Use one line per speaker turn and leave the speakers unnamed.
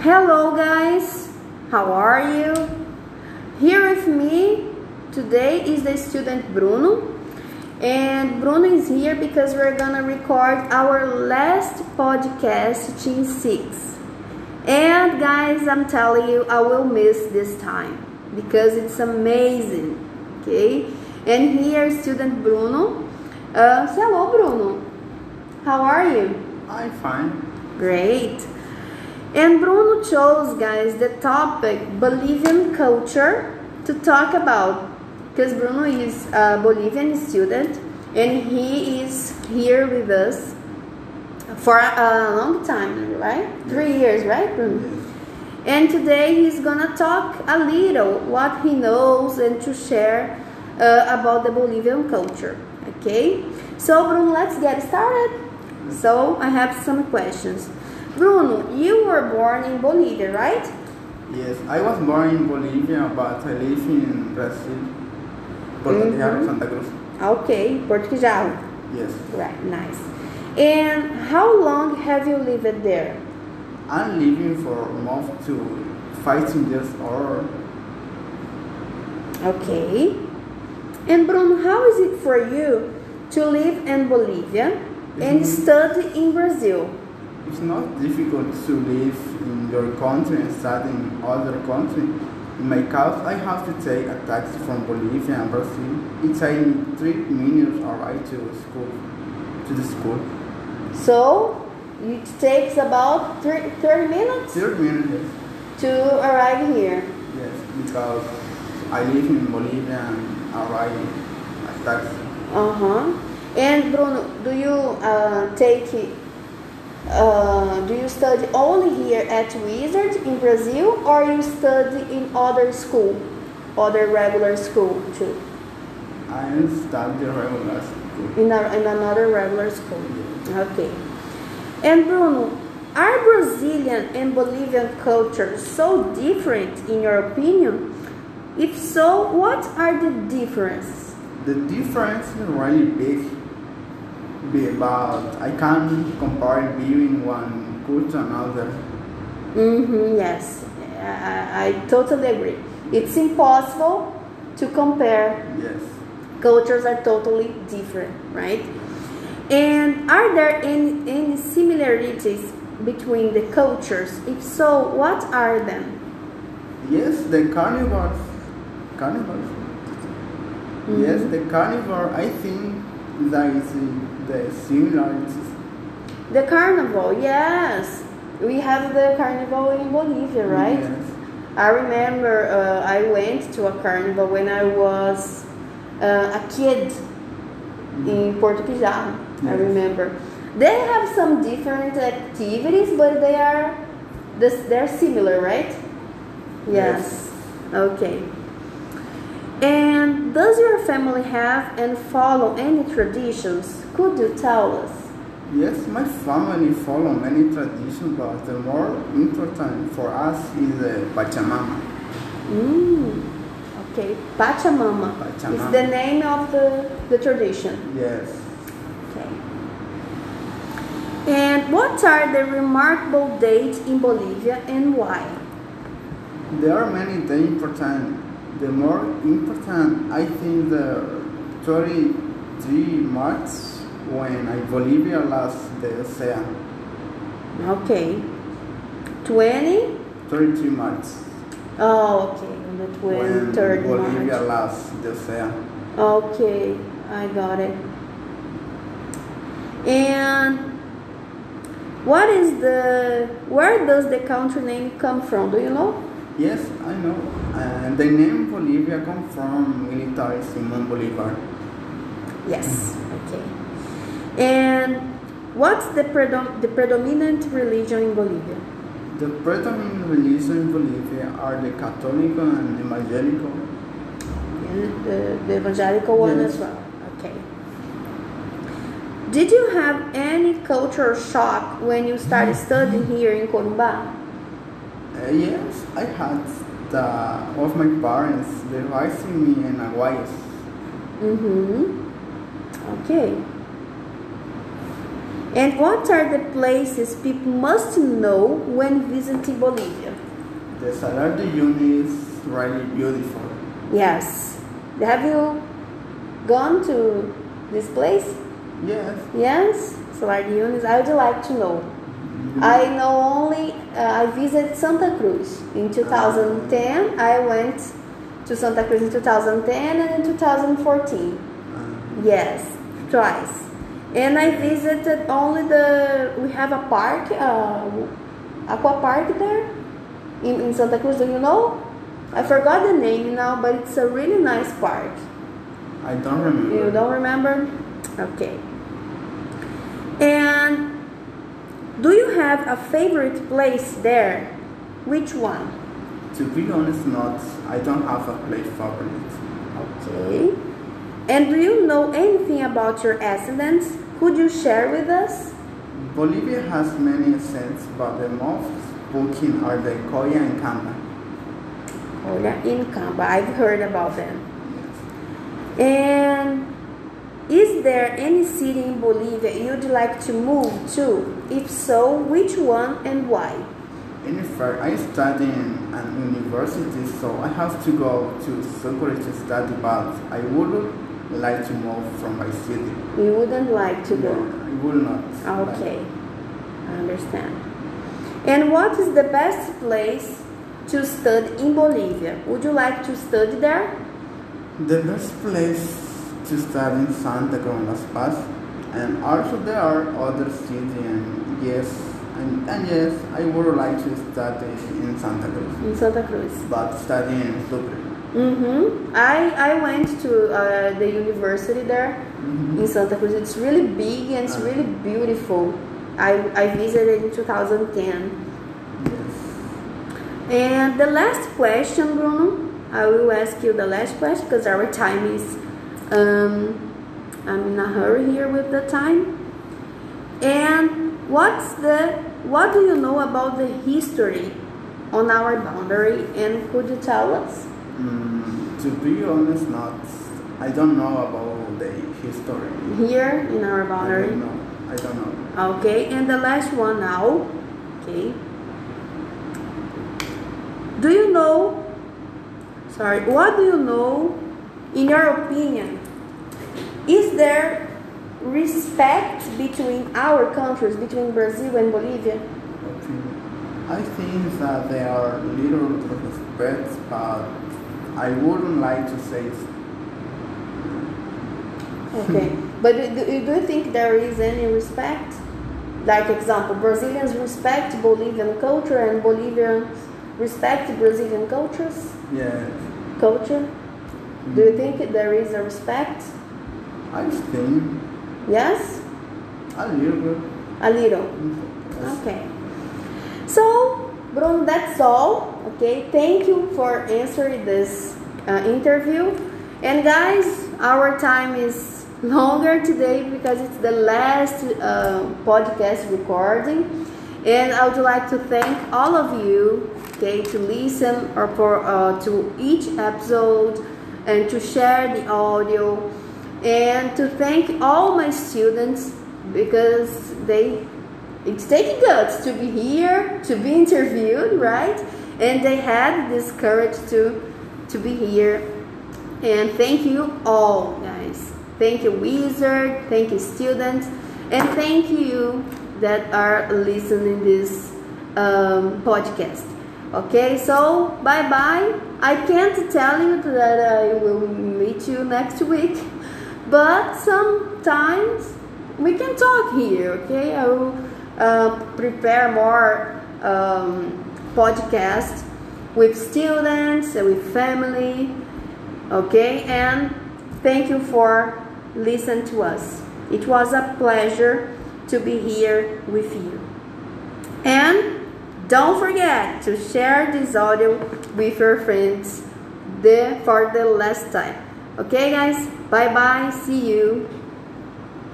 Hello, guys. How are you? Here with me today is the student Bruno. And Bruno is here because we're gonna record our last podcast, Team 6. And guys, I'm telling you, I will miss this time because it's amazing. Okay? And here, student Bruno. Uh, hello, Bruno. How are you?
I'm fine.
Great. And Bruno chose, guys, the topic Bolivian culture to talk about because Bruno is a Bolivian student and he is here with us for a long time, right? Three years, right, Bruno? And today he's gonna talk a little what he knows and to share uh, about the Bolivian culture. Okay, so Bruno, let's get started. So I have some questions. Bruno, you were born in Bolivia, right?
Yes, I was born in Bolivia, but I live in Brazil. Porto
Mhm.
Santa Cruz.
Okay, Portugal.
Yes.
Right, nice. And how long have you lived there?
I'm living for almost to 15 years old.
Okay. And Bruno, how is it for you to live in Bolivia and
Mhm.
study in Brazil?
It's not difficult to live in your country and study in other country. In my case, I have to take a taxi from Bolivia and Brazil. It takes me three minutes right to school, to the school.
So it takes about three, 30 minutes
Three minutes,
to arrive here.
yes, because I live in Bolivia and I ride a taxi.
Uh huh. And Bruno, do you uh, take uh, do you study only here at Wizard in Brazil, or you study in other school, other regular school too,
I study regular school.
in, a, in another regular school? Okay. And Bruno, are Brazilian and Bolivian cultures so different in your opinion? If so, what are the differences?
The difference is really big, big, but I can't compare between one culture and another.
Mm-hmm, yes, I, I totally agree. It's impossible to compare.
Yes.
Cultures are totally different, right? And are there any, any similarities between the cultures? If so, what are them?
Yes, the carnivores. Carnivores. Yes, the carnivore. I think that is the similarities.
The carnival, yes. We have the carnival in Bolivia, right?
Yes.
I remember uh, I went to a carnival when I was uh, a kid in Porto Pijama. I remember. They have some different activities, but they are this, they're similar, right? Yes. Okay. And does your family have and follow any traditions? Could you tell us?
Yes, my family follow many traditions, but the more important for us is the Pachamama.
Mm. Okay, Pachamama. It's
Pachamama.
the name of the, the tradition.
Yes.
Okay. And what are the remarkable dates in Bolivia and why?
There are many things important. The more important, I think, the 23 March when I Bolivia lost the ocean.
Okay. 20?
23 months.
Oh, okay. On the
when
23rd
Bolivia
March.
lost the ocean.
Okay, I got it. And what is the where does the country name come from? Do you know?
Yes, I know. And the name Bolivia comes from military Simon Bolivar.
Yes. Okay. And what's the predom- the predominant religion in Bolivia?
The predominant religion in Bolivia are the Catholic and Evangelical.
And the, the evangelical one
Yes.
as well. Okay. Did you have any cultural shock when you started studying here in Corumbá?
Uh, yes, I had the, of my parents they raised me in Aguayas.
Mm-hmm. Okay. And what are the places people must know when visiting Bolivia?
The Salar de Uyuni is really beautiful.
Yes. Have you gone to this place?
Yes.
Yes. Salar de Uyuni. I would like to know. I know only uh, I visited Santa Cruz in 2010. I went to Santa Cruz in 2010 and in 2014.
Uh,
Yes, twice. And I visited only the. We have a park, uh, aqua park there in, in Santa Cruz. Do you know? I forgot the name now, but it's a really nice park.
I don't remember.
You don't remember? Okay. And do you have a favorite place there? Which one?
To be honest, not. I don't have a place favorite.
Okay. And do you know anything about your ascendants? Could you share with us?
Bolivia has many scents, but the most spoken are the Colla and Camba.
Olha, in Camba. I've heard about them.
Yes.
And is there any city in Bolivia you'd like to move to? If so, which one and why?
In fact, I study in an university, so I have to go to Sucre to study, but I would like to move from my city.
You wouldn't like to go.
I will not.
Okay, I understand. And what is the best place to study in Bolivia? Would you like to study there?
The best place to study in Santa Cruz Paz, and also there are other cities, and yes, and, and yes, I would like to study in Santa Cruz,
In Santa Cruz.
but study in Sucre.
Mm-hmm. I, I went to uh, the university there
Mhm.
in Santa Cruz. It's really big and it's
Ah.
really beautiful. I, I visited in 2010.
Yes.
And the last question, Bruno, I will ask you the last question because our time is, um, I'm in a hurry here with the time. And what's the, what do you know about the history on our boundary? And could you tell us?
Mm, to be honest, not. I don't know about the history.
Here in our
I
boundary.
don't know. I don't know.
Okay, and the last one now. Okay. Do you know? Sorry, what do you know, in your opinion? Is there respect between our countries, between Brazil and Bolivia?
I think that there are little respects, but I wouldn't like to say
Okay, but do, you think there is any respect? Like example, Brazilians respect Bolivian culture and Bolivians respect Brazilian cultures
yes.
culture. Do you hmm. think there is a respect?
I think
Yes,
a little
a little.
Yes.
Okay. So, Bruno, that's all. Okay, thank you for answering this uh, interview. And guys, our time is longer today because it's the last uh, podcast recording. And I would like to thank all of you, okay, to listen or for uh, to each episode and to share the audio and to thank all my students because they it's taking guts to be here to be interviewed right? And they had this courage to to be here. And thank you all guys. Thank you wizard. Thank you students and thank you that are listening this um, podcast. Okay so bye bye i can't tell you that i will meet you next week but sometimes we can talk here okay? I will uh, prepare more um, podcasts with students and with family okay? And thank you for listening to us. It was a pleasure to be here with you. And don't forget to share this audio with your friends the, for the last time. Okay guys? Bye bye see you